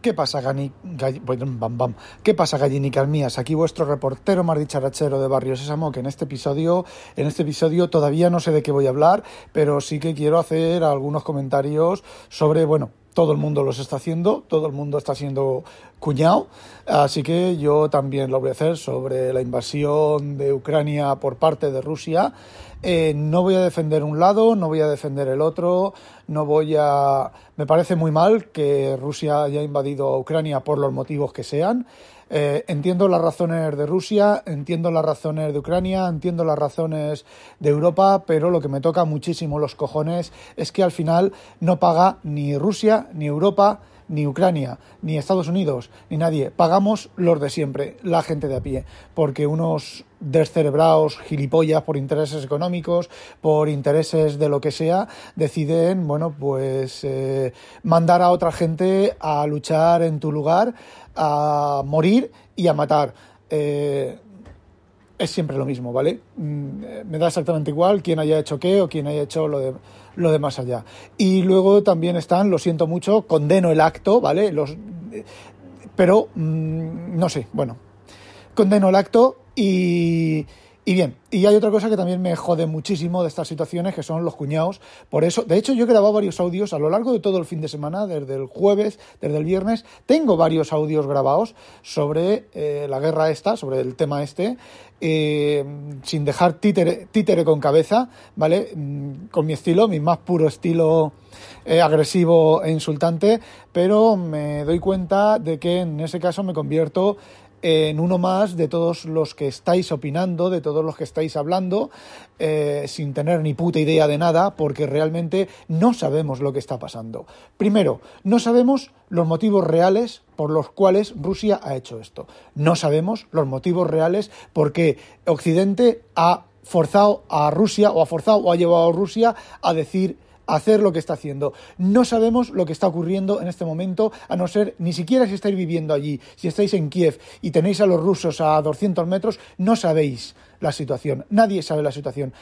¿Qué pasa, Gani, bam. ¿Qué pasa, gallinicas mías? Aquí vuestro reportero más dicharachero de Barrio Sésamo, que en este episodio, en este episodio todavía no sé de qué voy a hablar, pero sí que quiero hacer algunos comentarios sobre, bueno, todo el mundo los está haciendo, todo el mundo está siendo cuñado, así que yo también lo voy a hacer sobre la invasión de Ucrania por parte de Rusia. Eh, no voy a defender un lado, no voy a defender el otro, no voy a... Me parece muy mal que Rusia haya invadido Ucrania por los motivos que sean. Eh, entiendo las razones de Rusia, entiendo las razones de Ucrania, entiendo las razones de Europa, pero lo que me toca muchísimo los cojones es que al final no paga ni Rusia ni Europa ni Ucrania, ni Estados Unidos, ni nadie. Pagamos los de siempre, la gente de a pie, porque unos descerebrados, gilipollas, por intereses económicos, por intereses de lo que sea, deciden, bueno, pues eh, mandar a otra gente a luchar en tu lugar, a morir y a matar. Eh, es siempre lo mismo, ¿vale? Mm, me da exactamente igual quién haya hecho qué o quién haya hecho lo de, lo de más allá. Y luego también están, lo siento mucho, condeno el acto, ¿vale? Los, pero, mm, no sé, bueno, condeno el acto y, y bien, y hay otra cosa que también me jode muchísimo de estas situaciones, que son los cuñados. Por eso, de hecho, yo he grabado varios audios a lo largo de todo el fin de semana, desde el jueves, desde el viernes. Tengo varios audios grabados sobre eh, la guerra esta, sobre el tema este, eh, sin dejar títere, títere, con cabeza, ¿vale? Mm, con mi estilo, mi más puro estilo eh, agresivo e insultante, pero me doy cuenta de que en ese caso me convierto en uno más de todos los que estáis opinando, de todos los que estáis hablando, eh, sin tener ni puta idea de nada, porque realmente no sabemos lo que está pasando. Primero, no sabemos los motivos reales por los cuales Rusia ha hecho esto. No sabemos los motivos reales porque Occidente ha forzado a Rusia o ha forzado o ha llevado a Rusia a decir hacer lo que está haciendo. No sabemos lo que está ocurriendo en este momento, a no ser ni siquiera si estáis viviendo allí, si estáis en Kiev y tenéis a los rusos a 200 metros, no sabéis la situación. Nadie sabe la situación.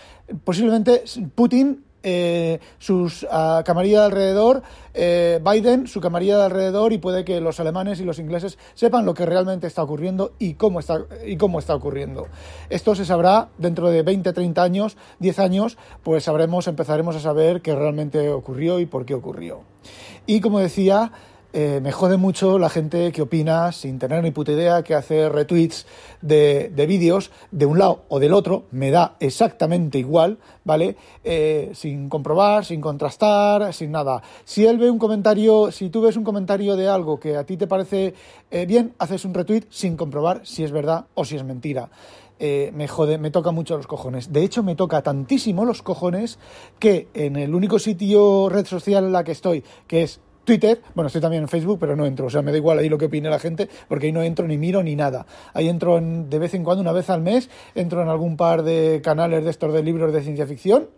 Posiblemente Putin eh, sus uh, camarilla de alrededor, eh, Biden, su camarilla de alrededor, y puede que los alemanes y los ingleses sepan lo que realmente está ocurriendo y cómo está, y cómo está ocurriendo. Esto se sabrá dentro de 20, 30 años, 10 años, pues sabremos, empezaremos a saber qué realmente ocurrió y por qué ocurrió. Y como decía, eh, me jode mucho la gente que opina sin tener ni puta idea, que hace retweets de, de vídeos de un lado o del otro, me da exactamente igual, ¿vale? Eh, sin comprobar, sin contrastar, sin nada. Si él ve un comentario, si tú ves un comentario de algo que a ti te parece eh, bien, haces un retweet sin comprobar si es verdad o si es mentira. Me jode, me toca mucho los cojones. De hecho, me toca tantísimo los cojones que en el único sitio red social en la que estoy, que es Twitter, bueno, estoy también en Facebook, pero no entro, o sea, me da igual ahí lo que opine la gente, porque ahí no entro ni miro ni nada. Ahí entro de vez en cuando, una vez al mes, entro en algún par de canales de estos de libros de ciencia ficción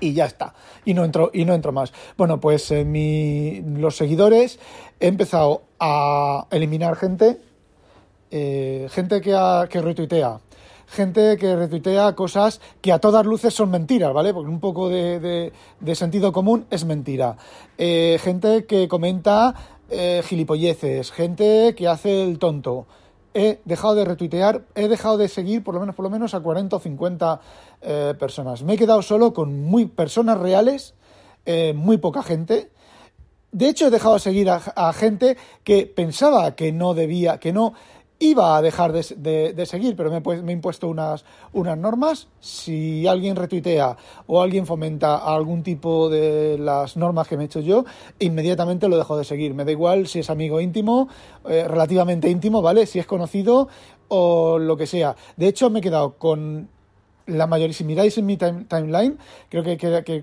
y ya está. Y no entro, y no entro más. Bueno, pues eh, mi, los seguidores he empezado a eliminar gente, eh, gente que, ha, que retuitea gente que retuitea cosas que a todas luces son mentiras, ¿vale? Porque un poco de, de, sentido común es mentira. Eh, gente que comenta eh, gilipolleces, gente que hace el tonto. He dejado de retuitear, he dejado de seguir por lo menos, por lo menos a 40 o 50 eh, personas. Me he quedado solo con muy personas reales, muy poca gente. De hecho, he dejado de seguir a, a gente que pensaba que no debía, que no iba a dejar de, seguir, pero me, me, he impuesto unas, unas normas. Si alguien retuitea o alguien fomenta algún tipo de las normas que me he hecho yo, inmediatamente lo dejo de seguir. Me da igual si es amigo íntimo, eh, relativamente íntimo, ¿vale? Si es conocido o lo que sea. De hecho, me he quedado con la mayoría, si miráis en mi timeline, creo que,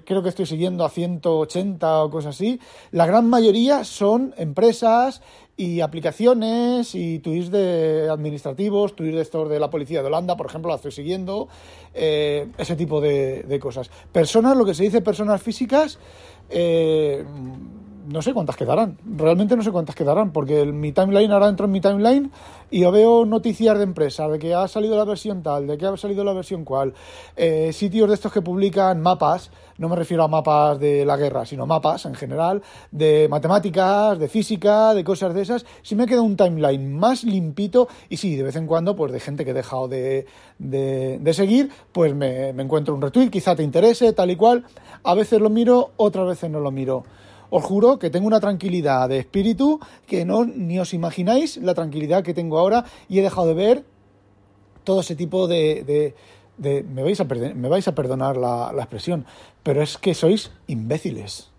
creo que estoy siguiendo a 180 o cosas así, la gran mayoría son empresas y aplicaciones y tweets de administrativos, tweets de de la policía de Holanda, por ejemplo, la estoy siguiendo, eh, ese tipo de, de, cosas. Personas, lo que se dice personas físicas, eh, no sé cuántas quedarán. Realmente no sé cuántas quedarán, porque mi timeline ahora entro en mi timeline y yo veo noticias de empresa, de que ha salido la versión tal, de que ha salido la versión cual. Eh, sitios de estos que publican mapas, no me refiero a mapas de la guerra, sino mapas en general, de matemáticas, de física, de cosas de esas. Si me queda un timeline más limpito, y sí, de vez en cuando, pues de gente que he dejado de, de, seguir, pues me, me encuentro un retweet, quizá te interese, tal y cual. A veces lo miro, otras veces no lo miro os juro que tengo una tranquilidad de espíritu que no ni os imagináis la tranquilidad que tengo ahora y he dejado de ver todo ese tipo de... me, vais a me vais a perdonar la, la expresión, pero es que sois imbéciles.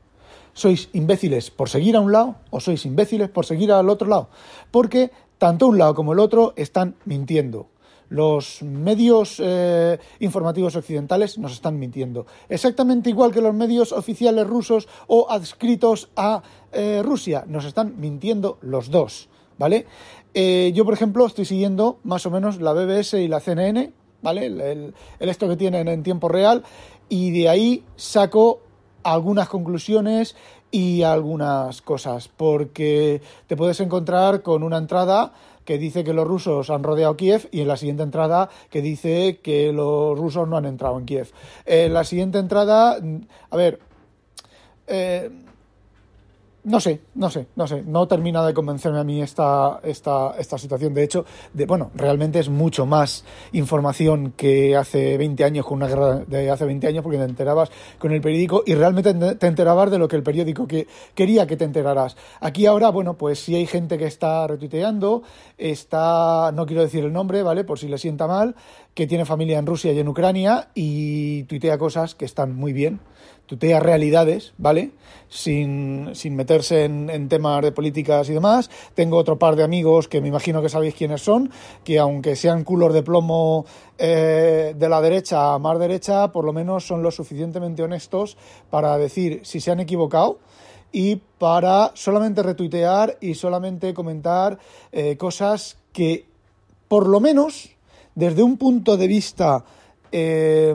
¿Sois imbéciles por seguir a un lado o sois imbéciles por seguir al otro lado? Porque tanto un lado como el otro están mintiendo los medios eh, informativos occidentales nos están mintiendo. Exactamente igual que los medios oficiales rusos o adscritos a eh, Rusia. Nos están mintiendo los dos. ¿Vale? Eh, yo, por ejemplo, estoy siguiendo más o menos la BBS y la CNN, ¿vale? El, esto que tienen en tiempo real, y de ahí saco algunas conclusiones y algunas cosas, porque te puedes encontrar con una entrada que dice que los rusos han rodeado Kiev y en la siguiente entrada que dice que los rusos no han entrado en Kiev. En la siguiente entrada, a ver, eh, no sé, no sé, no sé, no termina de convencerme a mí esta, esta, esta situación. De hecho, de, bueno, realmente es mucho más información que hace 20 años, con una guerra de hace 20 años, porque te enterabas con el periódico y realmente te enterabas de lo que el periódico que quería que te enteraras. Aquí ahora, bueno, pues si hay gente que está retuiteando, está, no quiero decir el nombre, ¿vale? Por si le sienta mal, que tiene familia en Rusia y en Ucrania y tuitea cosas que están muy bien tutea realidades, ¿vale? Sin, sin meterse en, temas de políticas y demás. Tengo otro par de amigos que me imagino que sabéis quiénes son, que aunque sean culos de plomo eh, de la derecha a más derecha, por lo menos son lo suficientemente honestos para decir si se han equivocado y para solamente retuitear y solamente comentar eh, cosas que, por lo menos, desde un punto de vista eh,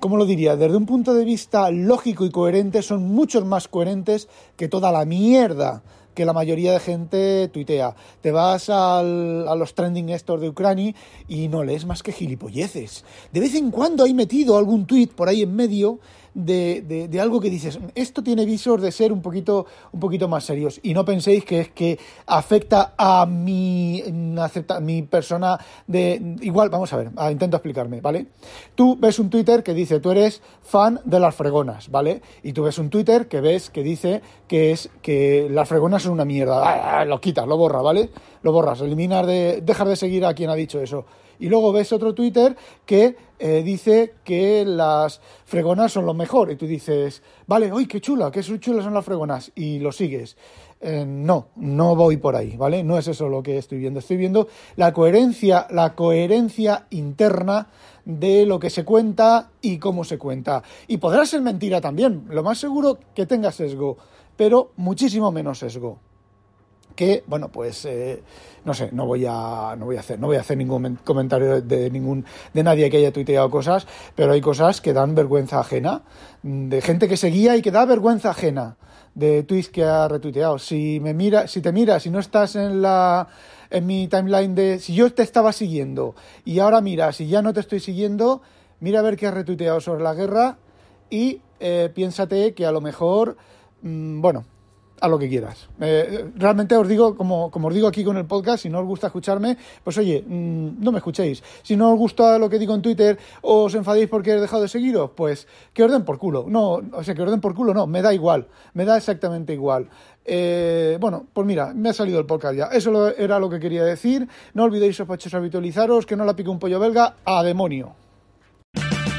¿cómo lo diría? Desde un punto de vista lógico y coherente, son muchos más coherentes que toda la mierda que la mayoría de gente tuitea. Te vas al, a los trending estos de Ucrania y no lees más que gilipolleces. De vez en cuando hay metido algún tuit por ahí en medio de, de, algo que dices, esto tiene visos de ser un poquito, un poquito más serios. Y no penséis que es que afecta a mi, acepta, mi persona de... Igual, vamos a ver, intento explicarme, ¿vale? Tú ves un Twitter que dice, tú eres fan de las fregonas, ¿vale? Y tú ves un Twitter que ves que dice que es que las fregonas son una mierda. Ah, lo quitas, lo borra, ¿vale? Lo borras, eliminar de... dejar de seguir a quien ha dicho eso. Y luego ves otro Twitter que eh, dice que las fregonas son lo mejor. Y tú dices, vale, uy, qué chula, qué chulas son las fregonas. Y lo sigues. Eh, no, no voy por ahí, ¿vale? No es eso lo que estoy viendo. Estoy viendo la coherencia, la coherencia interna de lo que se cuenta y cómo se cuenta. Y podrá ser mentira también. Lo más seguro que tenga sesgo, pero muchísimo menos sesgo que bueno pues eh, no sé no voy a no voy a hacer no voy a hacer ningún comentario de, ningún de nadie que haya tuiteado cosas pero hay cosas que dan vergüenza ajena de gente que seguía y que da vergüenza ajena de tweets que ha retuiteado. Si me mira si te miras si no estás en la en mi timeline de si yo te estaba siguiendo y ahora mira si ya no te estoy siguiendo mira a ver qué has retuiteado sobre la guerra y eh, piénsate que a lo mejor mm, bueno a lo que quieras. Eh, realmente os digo, como, como, os digo aquí con el podcast, si no os gusta escucharme, pues oye, mm, no me escuchéis. Si no os gusta lo que digo en Twitter o os enfadéis porque he dejado de seguiros, pues que os den por culo. No, o sea, que os den por culo, no, me da igual, me da exactamente igual. Eh, bueno, pues mira, me ha salido el podcast ya. Eso era lo que quería decir. No olvidéis, sospechosos, habitualizaros, que no la pique un pollo belga, a demonio.